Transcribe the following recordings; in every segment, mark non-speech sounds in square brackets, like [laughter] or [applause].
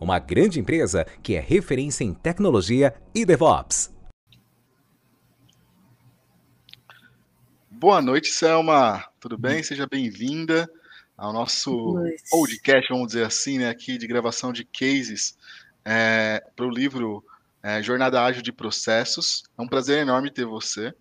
uma grande empresa que é referência em tecnologia e DevOps. Boa noite, Selma. Tudo bem? Seja bem-vinda ao nosso podcast, vamos dizer assim, né, aqui de gravação de cases é, para o livro é, Jornada Ágil de Processos. É um prazer enorme ter você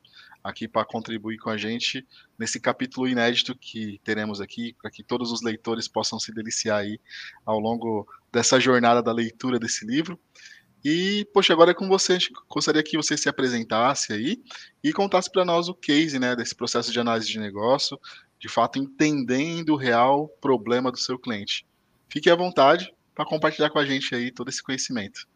aqui para contribuir com a gente nesse capítulo inédito que teremos aqui, para que todos os leitores possam se deliciar aí ao longo dessa jornada da leitura desse livro. E, poxa, agora é com você, a gostaria que você se apresentasse aí e contasse para nós o case né, desse processo de análise de negócio, de fato entendendo o real problema do seu cliente. Fique à vontade para compartilhar com a gente aí todo esse conhecimento.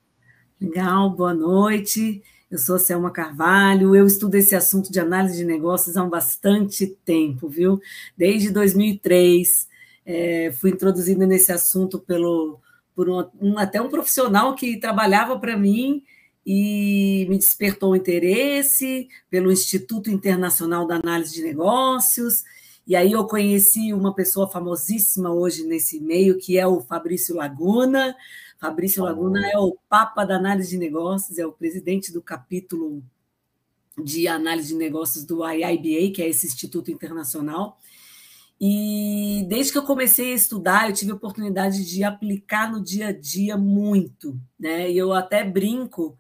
Legal, boa noite. Eu sou Selma Carvalho, eu estudo esse assunto de análise de negócios há bastante tempo, viu? Desde 2003, é, fui introduzida nesse assunto pelo, por um, um, até um profissional que trabalhava para mim e me despertou o interesse pelo Instituto Internacional da Análise de Negócios. E aí eu conheci uma pessoa famosíssima hoje nesse meio, que é o Fabrício Laguna. Fabrício Laguna é o papa da análise de negócios, é o presidente do capítulo de análise de negócios do IIBA, que é esse Instituto Internacional. E desde que eu comecei a estudar, eu tive a oportunidade de aplicar no dia a dia muito, né? E eu até brinco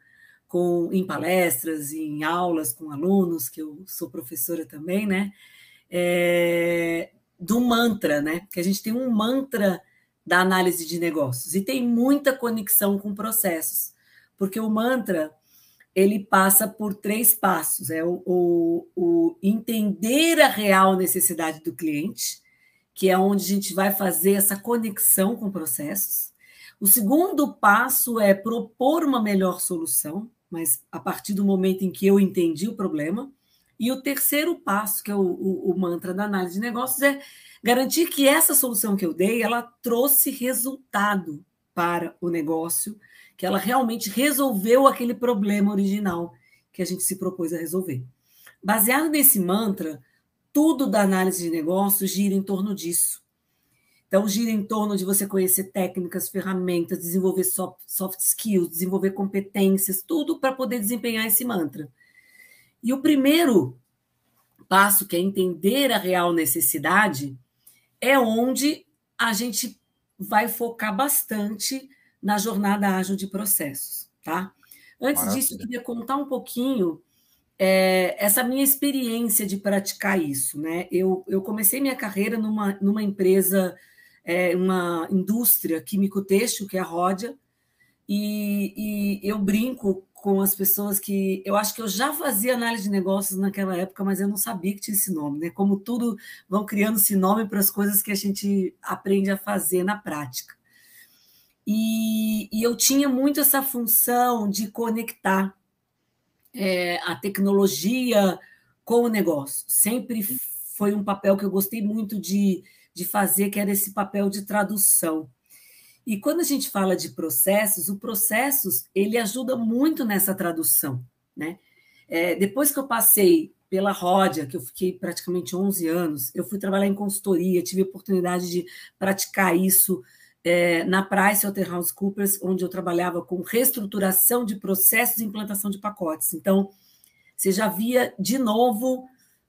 com em palestras, em aulas com alunos, que eu sou professora também, né? É, do mantra, né? Que a gente tem um mantra da análise de negócios e tem muita conexão com processos, porque o mantra ele passa por três passos: é o, o, o entender a real necessidade do cliente, que é onde a gente vai fazer essa conexão com processos. O segundo passo é propor uma melhor solução, mas a partir do momento em que eu entendi o problema. E o terceiro passo, que é o, o, o mantra da análise de negócios, é Garantir que essa solução que eu dei, ela trouxe resultado para o negócio, que ela realmente resolveu aquele problema original que a gente se propôs a resolver. Baseado nesse mantra, tudo da análise de negócios gira em torno disso. Então, gira em torno de você conhecer técnicas, ferramentas, desenvolver soft skills, desenvolver competências, tudo para poder desempenhar esse mantra. E o primeiro passo, que é entender a real necessidade, é onde a gente vai focar bastante na jornada ágil de processos, tá? Antes Maravilha. disso, eu queria contar um pouquinho é, essa minha experiência de praticar isso, né? Eu, eu comecei minha carreira numa, numa empresa, é, uma indústria químico-têxtil, que é a Ródia, e, e eu brinco com as pessoas que eu acho que eu já fazia análise de negócios naquela época, mas eu não sabia que tinha esse nome, né? Como tudo vão criando esse nome para as coisas que a gente aprende a fazer na prática. E, e eu tinha muito essa função de conectar é, a tecnologia com o negócio. Sempre foi um papel que eu gostei muito de, de fazer, que era esse papel de tradução. E quando a gente fala de processos, o processos ele ajuda muito nessa tradução, né? É, depois que eu passei pela Ródia, que eu fiquei praticamente 11 anos, eu fui trabalhar em consultoria, tive a oportunidade de praticar isso é, na PricewaterhouseCoopers, onde eu trabalhava com reestruturação de processos e implantação de pacotes. Então, você já via de novo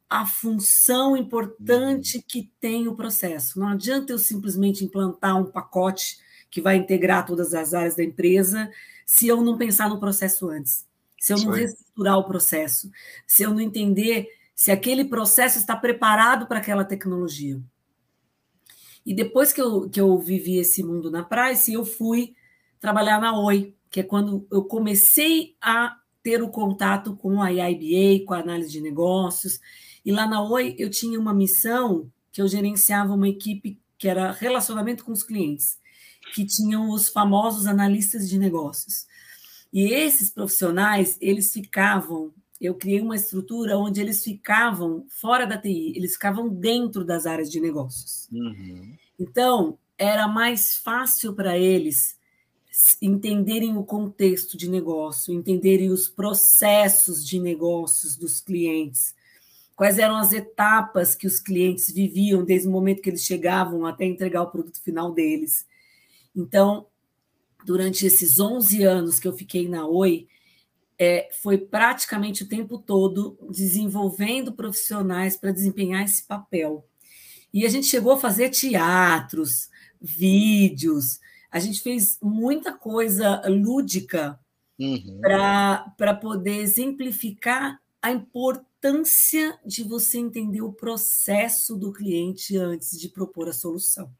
a função importante que tem o processo. Não adianta eu simplesmente implantar um pacote que vai integrar todas as áreas da empresa, se eu não pensar no processo antes, se eu não reestruturar o processo, se eu não entender se aquele processo está preparado para aquela tecnologia. E depois que eu, que eu vivi esse mundo na Price, eu fui trabalhar na Oi, que é quando eu comecei a ter o contato com a IIBA, com a análise de negócios. E lá na Oi eu tinha uma missão que eu gerenciava uma equipe que era relacionamento com os clientes, que tinham os famosos analistas de negócios. E esses profissionais, eles ficavam, eu criei uma estrutura onde eles ficavam fora da TI, eles ficavam dentro das áreas de negócios. Uhum. Então, era mais fácil para eles entenderem o contexto de negócio, entenderem os processos de negócios dos clientes, quais eram as etapas que os clientes viviam desde o momento que eles chegavam até entregar o produto final deles. Então, durante esses 11 anos que eu fiquei na Oi, é, foi praticamente o tempo todo desenvolvendo profissionais para desempenhar esse papel. E a gente chegou a fazer teatros, vídeos, a gente fez muita coisa lúdica uhum. para poder exemplificar a importância de você entender o processo do cliente antes de propor a solução.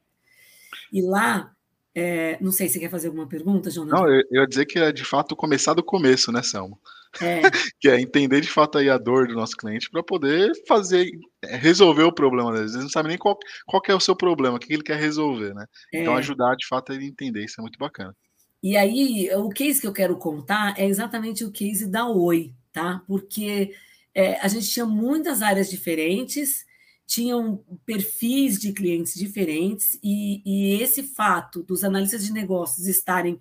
E lá, é, não sei se você quer fazer alguma pergunta, Jonas. Não, eu, eu ia dizer que é de fato começar do começo, né, Selma? É. [laughs] que é entender de fato aí a dor do nosso cliente para poder fazer, é, resolver o problema. Às vezes não sabe nem qual, qual é o seu problema, o que ele quer resolver, né? Então, é. Então ajudar de fato ele a entender, isso é muito bacana. E aí, o case que eu quero contar é exatamente o case da Oi, tá? Porque é, a gente tinha muitas áreas diferentes, tinham perfis de clientes diferentes, e, e esse fato dos analistas de negócios estarem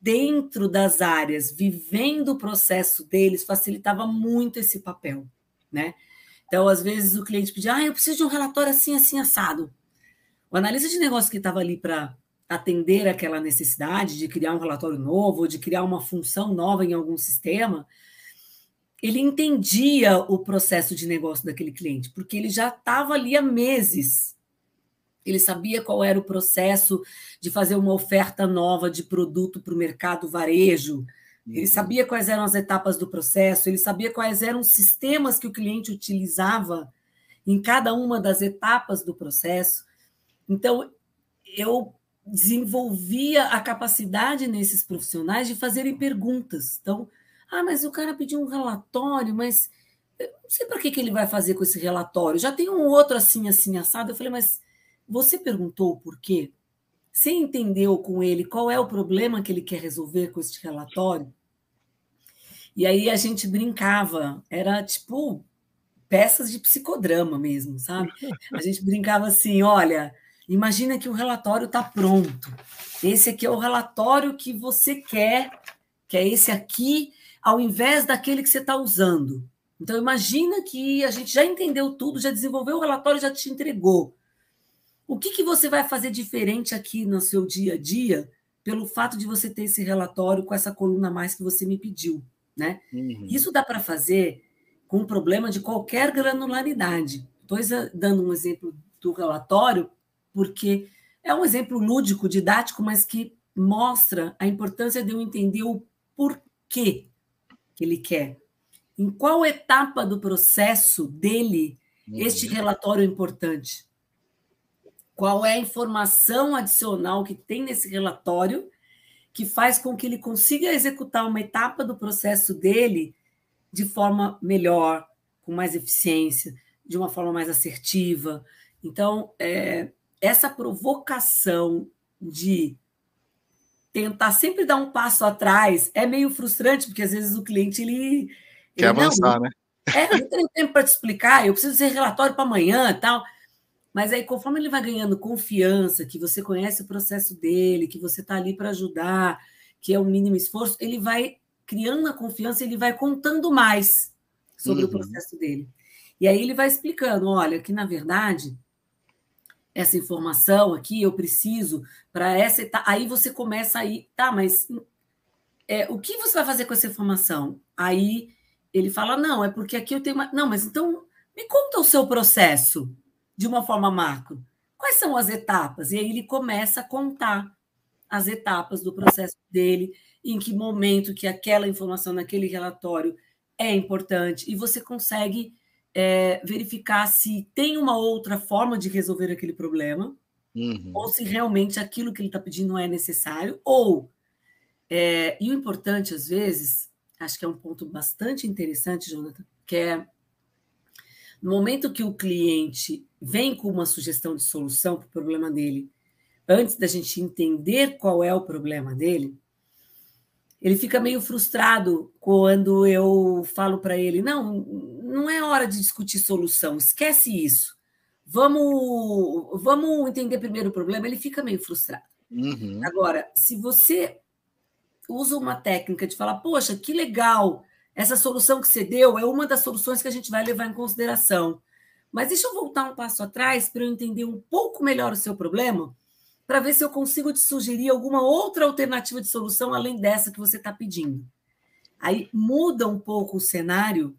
dentro das áreas, vivendo o processo deles, facilitava muito esse papel, né? Então, às vezes, o cliente pedia, ah, eu preciso de um relatório assim, assim, assado. O analista de negócio que estava ali para atender aquela necessidade de criar um relatório novo, ou de criar uma função nova em algum sistema, ele entendia o processo de negócio daquele cliente, porque ele já estava ali há meses ele sabia qual era o processo de fazer uma oferta nova de produto para o mercado varejo, ele uhum. sabia quais eram as etapas do processo, ele sabia quais eram os sistemas que o cliente utilizava em cada uma das etapas do processo. Então, eu desenvolvia a capacidade nesses profissionais de fazerem perguntas. Então, ah, mas o cara pediu um relatório, mas eu não sei para que, que ele vai fazer com esse relatório. Já tem um outro assim, assim, assado. Eu falei, mas você perguntou o porquê? Você entendeu com ele qual é o problema que ele quer resolver com este relatório? E aí a gente brincava, era tipo peças de psicodrama mesmo, sabe? A gente brincava assim: olha, imagina que o relatório está pronto. Esse aqui é o relatório que você quer, que é esse aqui, ao invés daquele que você está usando. Então, imagina que a gente já entendeu tudo, já desenvolveu o relatório, já te entregou. O que, que você vai fazer diferente aqui no seu dia a dia pelo fato de você ter esse relatório com essa coluna a mais que você me pediu, né? Uhum. Isso dá para fazer com um problema de qualquer granularidade. Estou dando um exemplo do relatório porque é um exemplo lúdico, didático, mas que mostra a importância de eu entender o porquê que ele quer. Em qual etapa do processo dele uhum. este relatório é importante? qual é a informação adicional que tem nesse relatório que faz com que ele consiga executar uma etapa do processo dele de forma melhor, com mais eficiência, de uma forma mais assertiva. Então, é, essa provocação de tentar sempre dar um passo atrás é meio frustrante, porque às vezes o cliente ele. Quer ele, avançar, não, né? [laughs] É, não tenho tempo para te explicar, eu preciso ser relatório para amanhã e tal. Mas aí, conforme ele vai ganhando confiança, que você conhece o processo dele, que você está ali para ajudar, que é o mínimo esforço, ele vai criando a confiança, ele vai contando mais sobre uhum. o processo dele. E aí ele vai explicando: olha, que na verdade, essa informação aqui eu preciso para essa etapa. Aí você começa aí, tá, mas é, o que você vai fazer com essa informação? Aí ele fala: não, é porque aqui eu tenho uma. Não, mas então me conta o seu processo de uma forma macro. Quais são as etapas? E aí ele começa a contar as etapas do processo dele, em que momento que aquela informação naquele relatório é importante, e você consegue é, verificar se tem uma outra forma de resolver aquele problema, uhum. ou se realmente aquilo que ele está pedindo é necessário, ou É, e o importante, às vezes, acho que é um ponto bastante interessante, Jonathan, que é no momento que o cliente vem com uma sugestão de solução para o problema dele, antes da gente entender qual é o problema dele, ele fica meio frustrado quando eu falo para ele: não, não é hora de discutir solução, esquece isso. Vamos, vamos entender primeiro o problema. Ele fica meio frustrado. Uhum. Agora, se você usa uma técnica de falar, poxa, que legal, essa solução que você deu é uma das soluções que a gente vai levar em consideração. Mas deixa eu voltar um passo atrás para eu entender um pouco melhor o seu problema, para ver se eu consigo te sugerir alguma outra alternativa de solução além dessa que você está pedindo. Aí muda um pouco o cenário.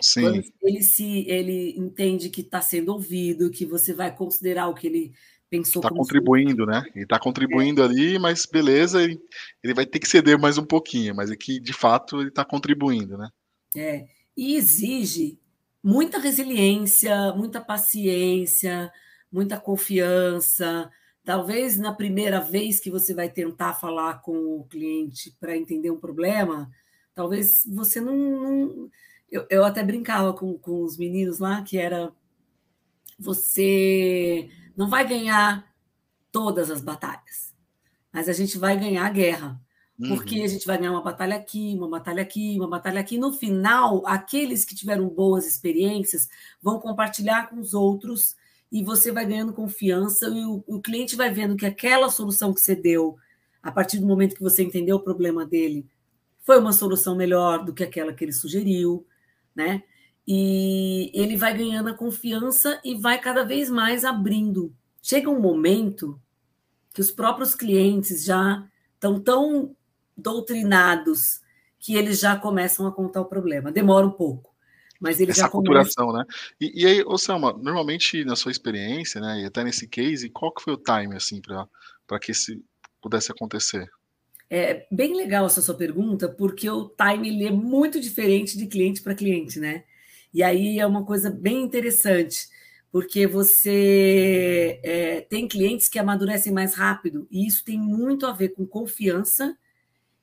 Sim. ele se ele entende que está sendo ouvido, que você vai considerar o que ele pensou. Está contribuindo, né? Ele está contribuindo é. ali, mas beleza, ele, ele vai ter que ceder mais um pouquinho, mas é que de fato ele está contribuindo, né? É. E exige muita resiliência, muita paciência, muita confiança. Talvez na primeira vez que você vai tentar falar com o cliente para entender um problema, talvez você não. não... Eu, eu até brincava com, com os meninos lá que era você não vai ganhar todas as batalhas, mas a gente vai ganhar a guerra. Porque uhum. a gente vai ganhar uma batalha aqui, uma batalha aqui, uma batalha aqui. No final, aqueles que tiveram boas experiências vão compartilhar com os outros e você vai ganhando confiança e o, o cliente vai vendo que aquela solução que você deu, a partir do momento que você entendeu o problema dele, foi uma solução melhor do que aquela que ele sugeriu, né? E ele vai ganhando a confiança e vai cada vez mais abrindo. Chega um momento que os próprios clientes já estão tão doutrinados que eles já começam a contar o problema. Demora um pouco, mas eles Essa já começam... né? E, e aí, Osama, normalmente na sua experiência, né, e até nesse case, qual que foi o time assim para que esse pudesse acontecer? É bem legal essa sua pergunta, porque o time é muito diferente de cliente para cliente, né? E aí é uma coisa bem interessante, porque você é, tem clientes que amadurecem mais rápido, e isso tem muito a ver com confiança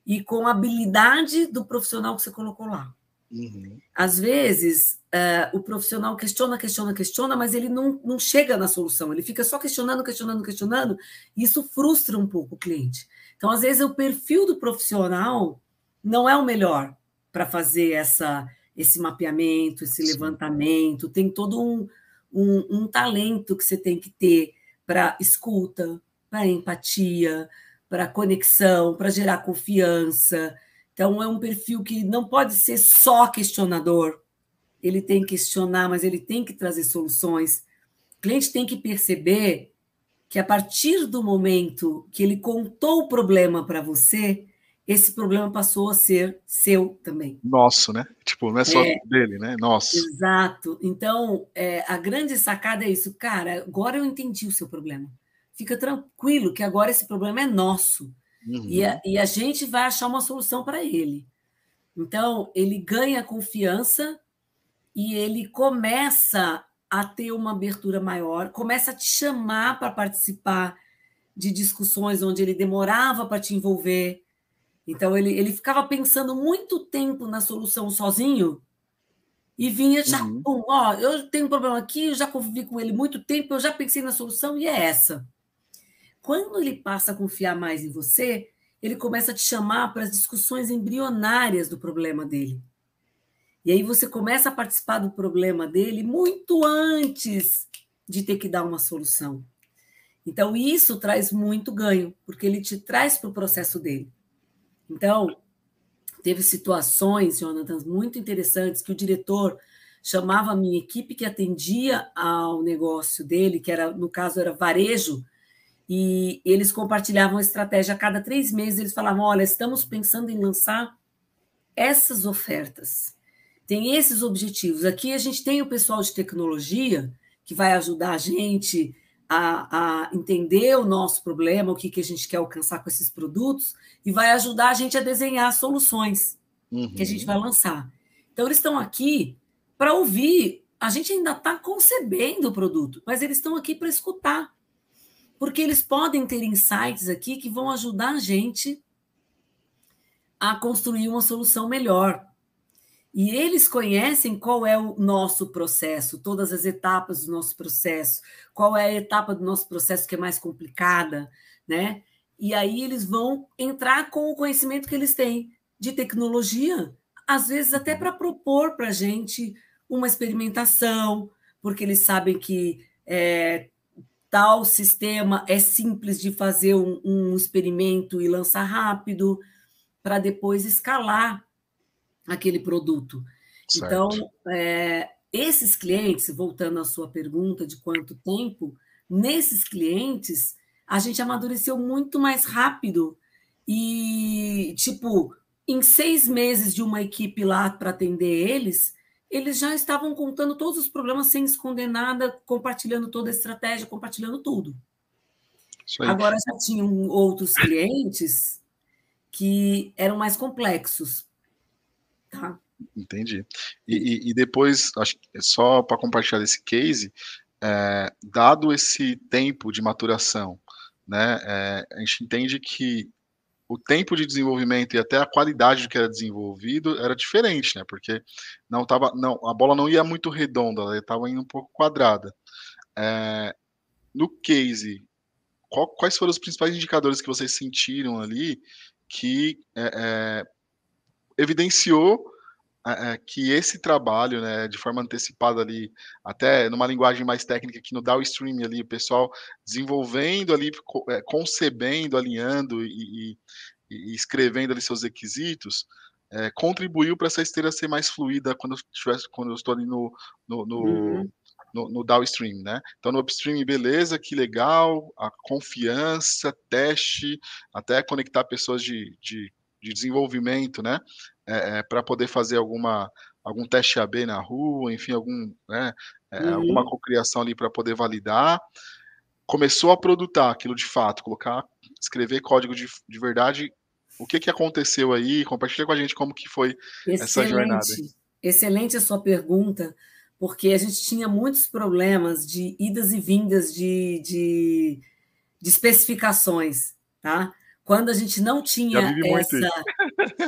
e com habilidade do profissional que você colocou lá. Uhum. Às vezes, é, o profissional questiona, questiona, questiona, mas ele não, não chega na solução, ele fica só questionando, questionando, questionando, e isso frustra um pouco o cliente. Então, às vezes, o perfil do profissional não é o melhor para fazer essa esse mapeamento, esse Sim. levantamento, tem todo um, um, um, talento que você tem que ter para escuta, para empatia, para conexão, para gerar confiança. Então, é um perfil que não pode ser só questionador. Ele tem que questionar, mas ele tem que trazer soluções. O cliente tem que perceber que, a partir do momento que ele contou o problema para você, esse problema passou a ser seu também. Nosso, né? Tipo, não é só é, dele, né? Nosso. Exato. Então, é, a grande sacada é isso. Cara, agora eu entendi o seu problema. Fica tranquilo que agora esse problema é nosso. Uhum. E, a, e a gente vai achar uma solução para ele. Então, ele ganha confiança e ele começa a ter uma abertura maior, começa a te chamar para participar de discussões onde ele demorava para te envolver então, ele, ele ficava pensando muito tempo na solução sozinho e vinha já, uhum. ó, eu tenho um problema aqui, eu já convivi com ele muito tempo, eu já pensei na solução e é essa. Quando ele passa a confiar mais em você, ele começa a te chamar para as discussões embrionárias do problema dele. E aí você começa a participar do problema dele muito antes de ter que dar uma solução. Então, isso traz muito ganho, porque ele te traz para o processo dele. Então, teve situações, Jonathan, muito interessantes que o diretor chamava a minha equipe que atendia ao negócio dele, que era, no caso, era varejo, e eles compartilhavam a estratégia a cada três meses. Eles falavam: olha, estamos pensando em lançar essas ofertas, tem esses objetivos. Aqui a gente tem o pessoal de tecnologia que vai ajudar a gente a, a, entender o nosso problema, o que, que a gente quer alcançar com esses produtos, e vai ajudar a gente a desenhar soluções uhum. que a gente vai lançar. Então, eles estão aqui para ouvir. A gente ainda está concebendo o produto, mas eles estão aqui para escutar. Porque eles podem ter insights aqui que vão ajudar a gente a construir uma solução melhor. E eles conhecem qual é o nosso processo, todas as etapas do nosso processo, qual é a etapa do nosso processo que é mais complicada, né? E aí eles vão entrar com o conhecimento que eles têm de tecnologia, às vezes até para propor para a gente uma experimentação, porque eles sabem que é, tal sistema é simples de fazer um, um experimento e lançar rápido, para depois escalar aquele produto. Certo. Então, é, esses clientes, voltando à sua pergunta de quanto tempo, nesses clientes, a gente amadureceu muito mais rápido. E, tipo, em seis meses de uma equipe lá para atender eles, eles já estavam contando todos os problemas sem esconder nada, compartilhando toda a estratégia, compartilhando tudo. Agora já tinham outros clientes que eram mais complexos. Tá? Entendi. E, e, depois, acho que só para compartilhar esse case, é, dado esse tempo de maturação, né, é, a gente entende que o tempo de desenvolvimento e até a qualidade do que era desenvolvido era diferente, né? Porque não tava, não, a bola não ia muito redonda, ela estava indo um pouco quadrada. É, no case, qual, quais foram os principais indicadores que vocês sentiram ali que é, é, evidenciou é, que esse trabalho, né, de forma antecipada ali, até numa linguagem mais técnica que no downstream ali, o pessoal desenvolvendo ali, é, concebendo, alinhando e, e, e escrevendo ali seus requisitos, é, contribuiu para essa esteira ser mais fluida quando eu, tivesse, quando eu estou ali no, no, no, uhum. no, no downstream, né? Então, no upstream, beleza, que legal, a confiança, teste, até conectar pessoas de, de, de desenvolvimento, né? É, é, para poder fazer alguma algum teste AB na rua, enfim, algum, né, é, uhum. alguma cocriação ali para poder validar. Começou a produtar aquilo de fato, colocar, escrever código de, de verdade. O que, que aconteceu aí? Compartilha com a gente como que foi Excelente. essa jornada. Excelente a sua pergunta, porque a gente tinha muitos problemas de idas e vindas de, de, de especificações, tá? Quando a gente não tinha essa,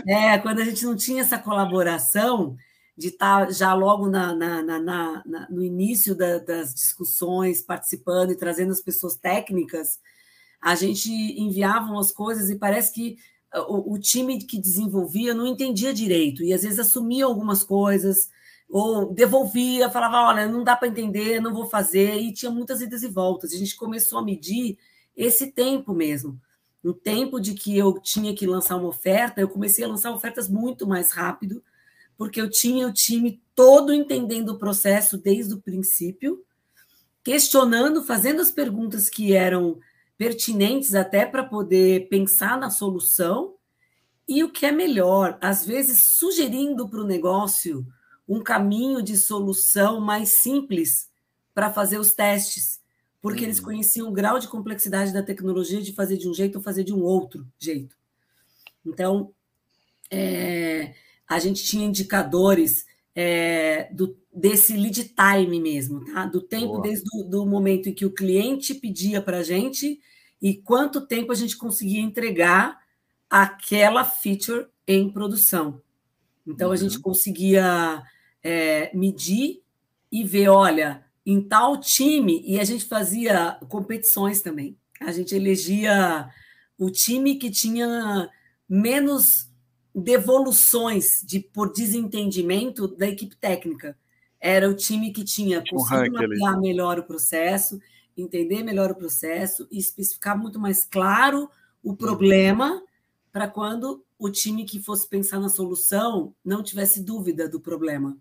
é, quando a gente não tinha essa colaboração de estar tá já logo na, na, na, na no início da, das discussões, participando e trazendo as pessoas técnicas, a gente enviava as coisas e parece que o, o time que desenvolvia não entendia direito e às vezes assumia algumas coisas ou devolvia, falava, olha, não dá para entender, não vou fazer, e tinha muitas idas e voltas. A gente começou a medir esse tempo mesmo no tempo de que eu tinha que lançar uma oferta, eu comecei a lançar ofertas muito mais rápido, porque eu tinha o time todo entendendo o processo desde o princípio, questionando, fazendo as perguntas que eram pertinentes até para poder pensar na solução, e o que é melhor, às vezes sugerindo para o negócio um caminho de solução mais simples para fazer os testes porque eles uhum. conheciam o grau de complexidade da tecnologia de fazer de um jeito ou fazer de um outro jeito. Então, é, a gente tinha indicadores é, do, desse lead time mesmo, tá? do tempo Boa. desde o do momento em que o cliente pedia para a gente e quanto tempo a gente conseguia entregar aquela feature em produção. Então, uhum. a gente uhum. conseguia é, medir e ver, olha, em tal time, e a gente fazia competições também. A gente elegia o time que tinha menos devoluções de, por desentendimento da equipe técnica. Era o time que tinha conseguido mapear melhor o processo, entender melhor o processo e especificar muito mais claro o problema para quando o time que fosse pensar na solução não tivesse dúvida do problema.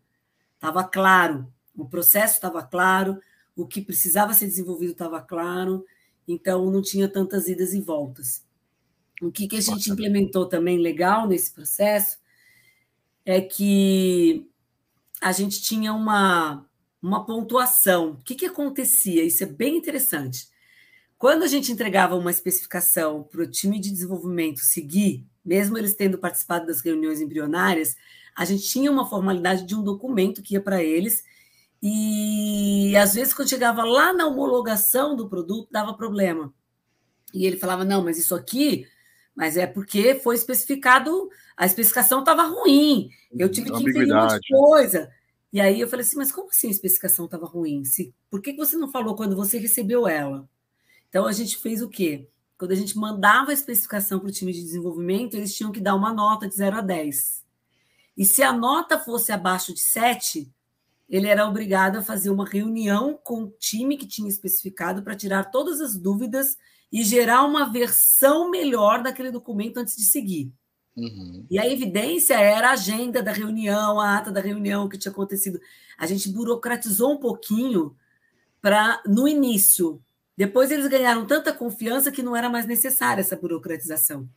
Estava claro, o processo estava claro, o que precisava ser desenvolvido estava claro, então não tinha tantas idas e voltas. O que, que a gente implementou também legal nesse processo é que a gente tinha uma, uma pontuação. O que, que acontecia? Isso é bem interessante. Quando a gente entregava uma especificação para o time de desenvolvimento seguir, mesmo eles tendo participado das reuniões embrionárias, a gente tinha uma formalidade de um documento que ia para eles e às vezes, quando chegava lá na homologação do produto, dava problema. E ele falava: não, mas isso aqui Mas é porque foi especificado, a especificação estava ruim. Eu tive que inferir um monte de coisa. E aí eu falei assim, mas como assim a especificação estava ruim? Se, por que você não falou quando você recebeu ela? Então a gente fez o quê? Quando a gente mandava a especificação para o time de desenvolvimento, eles tinham que dar uma nota de 0 a 10. E se a nota fosse abaixo de 7, ele era obrigado a fazer uma reunião com o time que tinha especificado para tirar todas as dúvidas e gerar uma versão melhor daquele documento antes de seguir. Uhum. E a evidência era a agenda da reunião, a ata da reunião que tinha acontecido. A gente burocratizou um pouquinho para no início. Depois eles ganharam tanta confiança que não era mais necessária essa burocratização.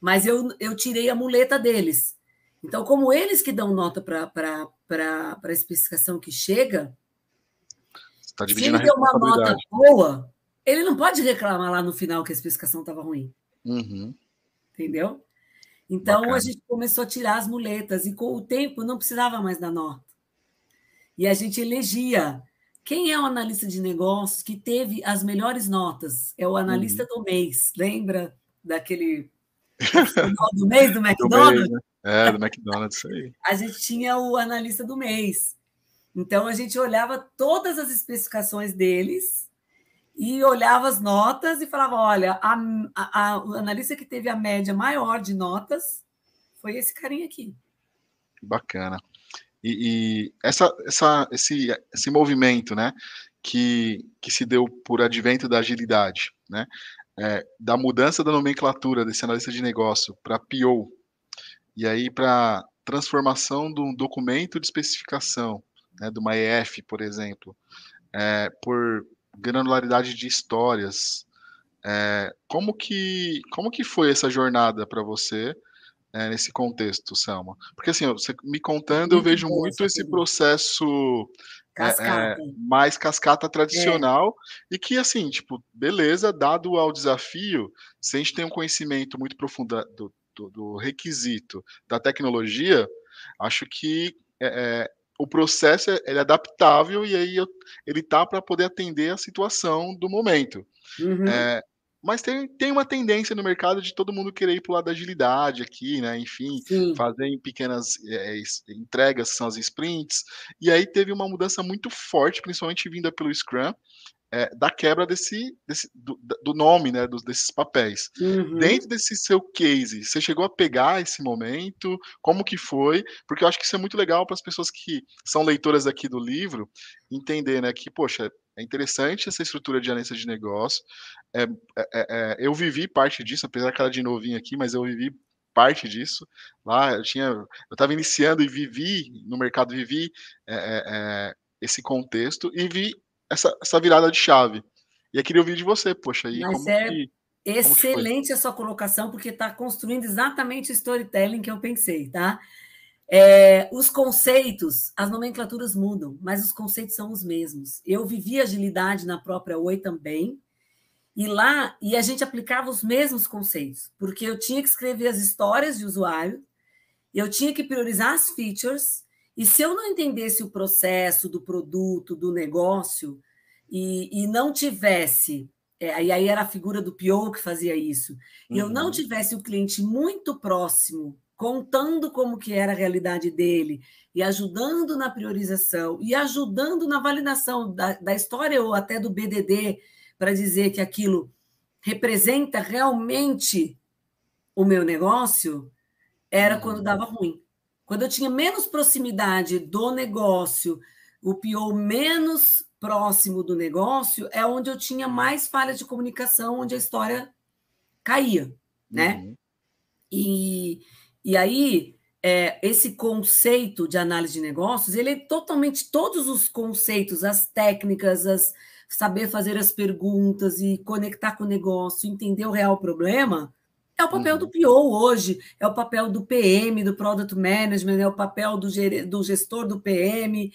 Mas eu, eu tirei a muleta deles. Então, como eles que dão nota para a especificação que chega, tá se ele deu uma nota boa, ele não pode reclamar lá no final que a especificação estava ruim. Uhum. Entendeu? Então Bacana. a gente começou a tirar as muletas e com o tempo não precisava mais da nota. E a gente elegia quem é o analista de negócios que teve as melhores notas? É o analista uhum. do mês. Lembra daquele [laughs] do mês do McDonald's? Do mês, né? É, do McDonald's, isso aí. A gente tinha o analista do mês. Então a gente olhava todas as especificações deles e olhava as notas e falava: olha, a, a, a, o analista que teve a média maior de notas foi esse carinha aqui. Bacana. E, e essa, essa, esse, esse movimento, né, que, que se deu por advento da agilidade, né, é, da mudança da nomenclatura desse analista de negócio para PO, e aí para transformação de um documento de especificação, né, do MyEF, por exemplo, é, por granularidade de histórias. É, como que como que foi essa jornada para você é, nesse contexto, Selma? Porque assim, você me contando, eu vejo muito esse processo é, é, cascata. mais cascata tradicional é. e que assim, tipo, beleza, dado ao desafio, se a gente tem um conhecimento muito profundo do, do, do requisito da tecnologia, acho que é, o processo é, é adaptável e aí eu, ele tá para poder atender a situação do momento. Uhum. É, mas tem, tem uma tendência no mercado de todo mundo querer ir para o lado da agilidade aqui, né? Enfim, Sim. fazer em pequenas é, entregas, são as sprints. E aí teve uma mudança muito forte, principalmente vinda pelo Scrum, é, da quebra desse, desse do, do, nome, né, dos, desses papéis. Uhum. Dentro desse seu case, você chegou a pegar esse momento? Como que foi? Porque eu acho que isso é muito legal para as pessoas que são leitoras aqui do livro entender, né, que poxa, é interessante essa estrutura de analista de negócio. É, é, é, é eu vivi parte disso, apesar que ela de novinho aqui, mas eu vivi parte disso. Lá eu tinha, eu estava iniciando e vivi no mercado, vivi é, é, esse contexto e vi essa, essa virada de chave. E eu queria ouvir de você, poxa, aí Mas é que, excelente a sua colocação, porque está construindo exatamente o storytelling que eu pensei, tá? É, os conceitos, as nomenclaturas mudam, mas os conceitos são os mesmos. Eu vivi agilidade na própria Oi também, e lá e a gente aplicava os mesmos conceitos, porque eu tinha que escrever as histórias de usuário, eu tinha que priorizar as features, e se eu não entendesse o processo do produto, do negócio, e, e não tivesse, é, e aí era a figura do PO que fazia isso, e uhum. eu não uhum. tivesse o cliente muito próximo, contando como que era a realidade dele, e ajudando na priorização, e ajudando na validação da, da história ou até do BDD, para dizer que aquilo representa realmente o meu negócio, era uhum. quando dava ruim. Quando eu tinha menos proximidade do negócio, o pior menos próximo do negócio, é onde eu tinha mais falhas de comunicação, onde a história caía, né? Uhum. E, e aí, é, esse conceito de análise de negócios, ele é totalmente, todos os conceitos, as técnicas, as, saber fazer as perguntas e conectar com o negócio, entender o real problema, é o papel uhum. do PO hoje, é o papel do PM, do Product Management, é o papel do, do gestor do PM.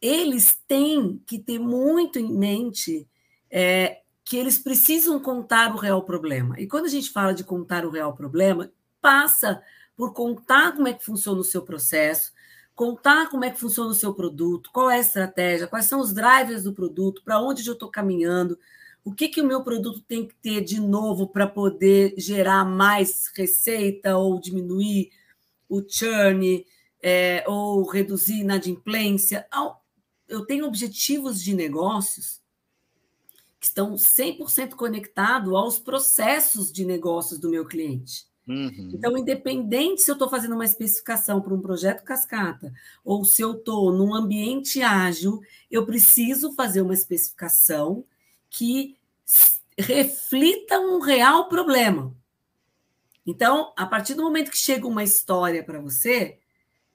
Eles têm que ter muito em mente é, que eles precisam contar o real problema. E quando a gente fala de contar o real problema, passa por contar como é que funciona o seu processo, contar como é que funciona o seu produto, qual é a estratégia, quais são os drivers do produto, para onde eu estou caminhando, O que, que o meu produto tem que ter de novo para poder gerar mais receita ou diminuir o churn é, ou reduzir inadimplência? Eu tenho objetivos de negócios que estão 100% conectados aos processos de negócios do meu cliente. Uhum. Então, independente se eu estou fazendo uma especificação para um projeto cascata ou se eu estou num ambiente ágil, eu preciso fazer uma especificação que reflita um real problema. Então, a partir do momento que chega uma história para você,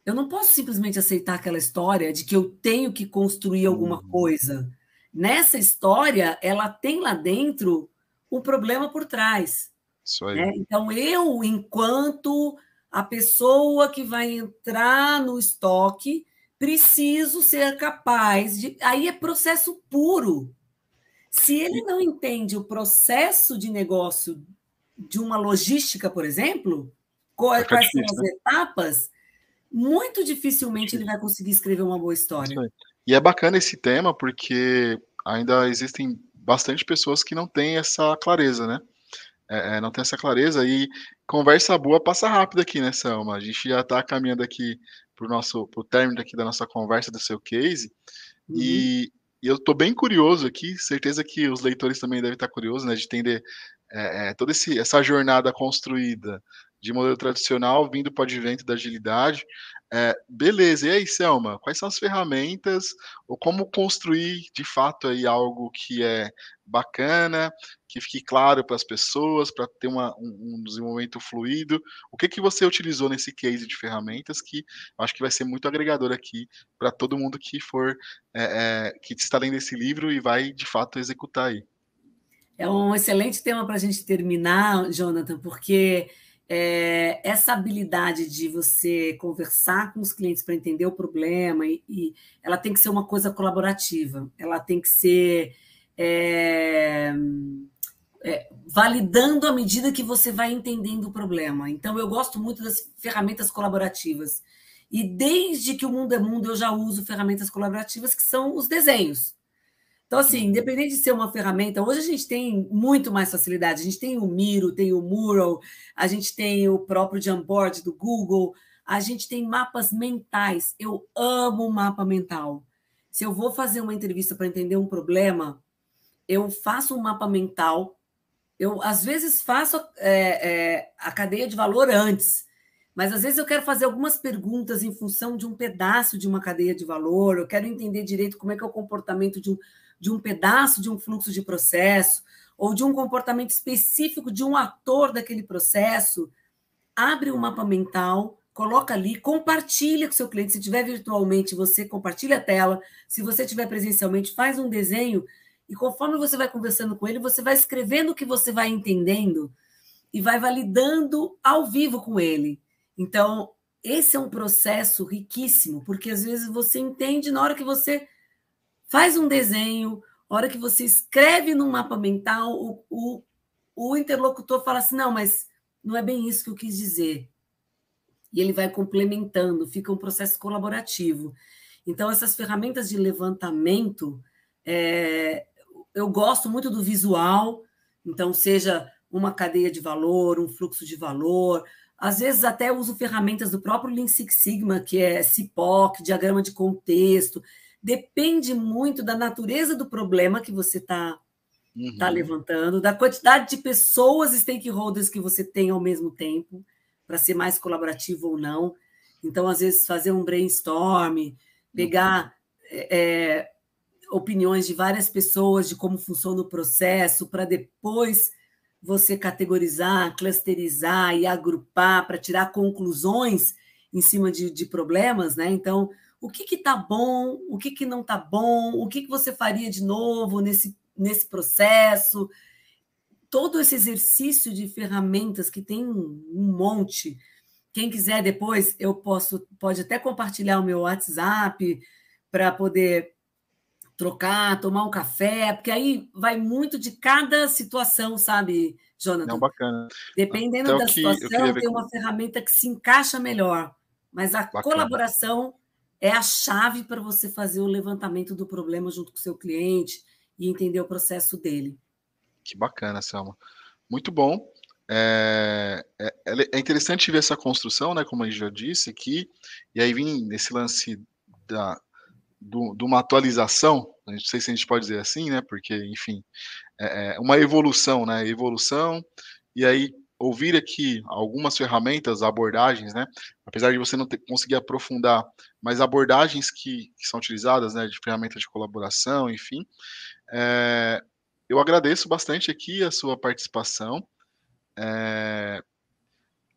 eu não posso simplesmente aceitar aquela história de que eu tenho que construir alguma uhum. coisa. Nessa história, ela tem lá dentro um problema por trás. Né? Então, eu, enquanto a pessoa que vai entrar no estoque, preciso ser capaz de. Aí é processo puro. Se ele não entende o processo de negócio de uma logística, por exemplo, quais são as né? etapas, muito dificilmente ele vai conseguir escrever uma boa história. E é bacana esse tema porque ainda existem bastante pessoas que não têm essa clareza, né? É, é, não tem essa clareza e conversa boa passa rápido aqui, né, Selma? A gente já está caminhando aqui para o nosso pro término aqui da nossa conversa do seu case uhum. e, e, eu estou bem curioso aqui, certeza que os leitores também devem estar curiosos, né, de entender é, é, toda esse, essa jornada construída de modelo tradicional vindo para o advento da agilidade. É, beleza, e aí, Selma, quais são as ferramentas ou como construir de fato aí algo que é bacana, que fique claro para as pessoas, para ter uma, um, um, desenvolvimento fluido? O que, que você utilizou nesse case de ferramentas que acho que vai ser muito agregador aqui para todo mundo que for, é, é, que está lendo esse livro e vai de fato executar aí? É um excelente tema para a gente terminar, Jonathan, porque é, essa habilidade de você conversar com os clientes para entender o problema, e, e, ela tem que ser uma coisa colaborativa, ela tem que ser é, é, validando à medida que você vai entendendo o problema. Então, eu gosto muito das ferramentas colaborativas. E desde que o mundo é mundo, eu já uso ferramentas colaborativas que são os desenhos. Então, assim, independente de ser uma ferramenta, hoje a gente tem muito mais facilidade. A gente tem o Miro, tem o Mural, a gente tem o próprio Jamboard do Google, a gente tem mapas mentais. Eu amo mapa mental. Se eu vou fazer uma entrevista para entender um problema, eu faço um mapa mental. Eu, às vezes, faço é, é, a cadeia de valor antes, mas às vezes eu quero fazer algumas perguntas em função de um pedaço de uma cadeia de valor, eu quero entender direito como é que é o comportamento de um de um pedaço de um fluxo de processo ou de um comportamento específico de um ator daquele processo, abre um mapa mental, coloca ali, compartilha com seu cliente. Se tiver virtualmente, você compartilha a tela. Se você tiver presencialmente, faz um desenho e conforme você vai conversando com ele, você vai escrevendo o que você vai entendendo e vai validando ao vivo com ele. Então, esse é um processo riquíssimo, porque às vezes você entende na hora que você faz um desenho, a hora que você escreve no mapa mental, o, o, o interlocutor fala assim: não, mas não é bem isso que eu quis dizer. E ele vai complementando, fica um processo colaborativo. Então, essas ferramentas de levantamento, é, eu gosto muito do visual, então, seja uma cadeia de valor, um fluxo de valor. Às vezes, até uso ferramentas do próprio Lean Six Sigma, que é CIPOC, diagrama de contexto depende muito da natureza do problema que você está tá uhum. tá levantando, da quantidade de pessoas stakeholders que você tem ao mesmo tempo, para ser mais colaborativo ou não. Então, às vezes, fazer um brainstorm, pegar uhum. é, opiniões de várias pessoas de como funciona o processo, para depois você categorizar, clusterizar e agrupar para tirar conclusões em cima de, de problemas, né? Então, o que está bom, o que, que não está bom, o que, que você faria de novo nesse, nesse processo. Todo esse exercício de ferramentas que tem um, monte. Quem quiser depois, eu posso pode até compartilhar o meu WhatsApp para poder trocar, tomar um café, porque aí vai muito de cada situação, sabe, Jonathan? Não, bacana. Dependendo então, da situação, tem uma ferramenta que se encaixa melhor, mas a bacana. colaboração é a chave para você fazer o levantamento do problema junto com o seu cliente e entender o processo dele. Que bacana, Selma. Muito bom. É, é, é, interessante ver essa construção, né, como a gente já disse aqui, e aí vem nesse lance da, do, de uma atualização, não sei se a gente pode dizer assim, né, porque, enfim, é, é uma evolução, né, evolução, e aí ouvir aqui algumas ferramentas, abordagens, né, apesar de você não ter, conseguir aprofundar, mas abordagens que, que são utilizadas, né, de ferramentas de colaboração, enfim, é, eu agradeço bastante aqui a sua participação, é,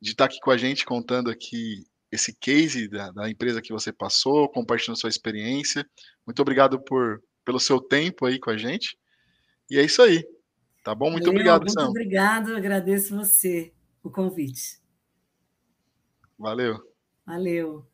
de estar aqui com a gente contando aqui esse case da, da, empresa que você passou, compartilhando sua experiência. Muito obrigado por, pelo seu tempo aí com a gente. E é isso aí. Tá bom? Muito obrigado, Muito Sam. obrigado, agradeço você o convite. Valeu. Valeu.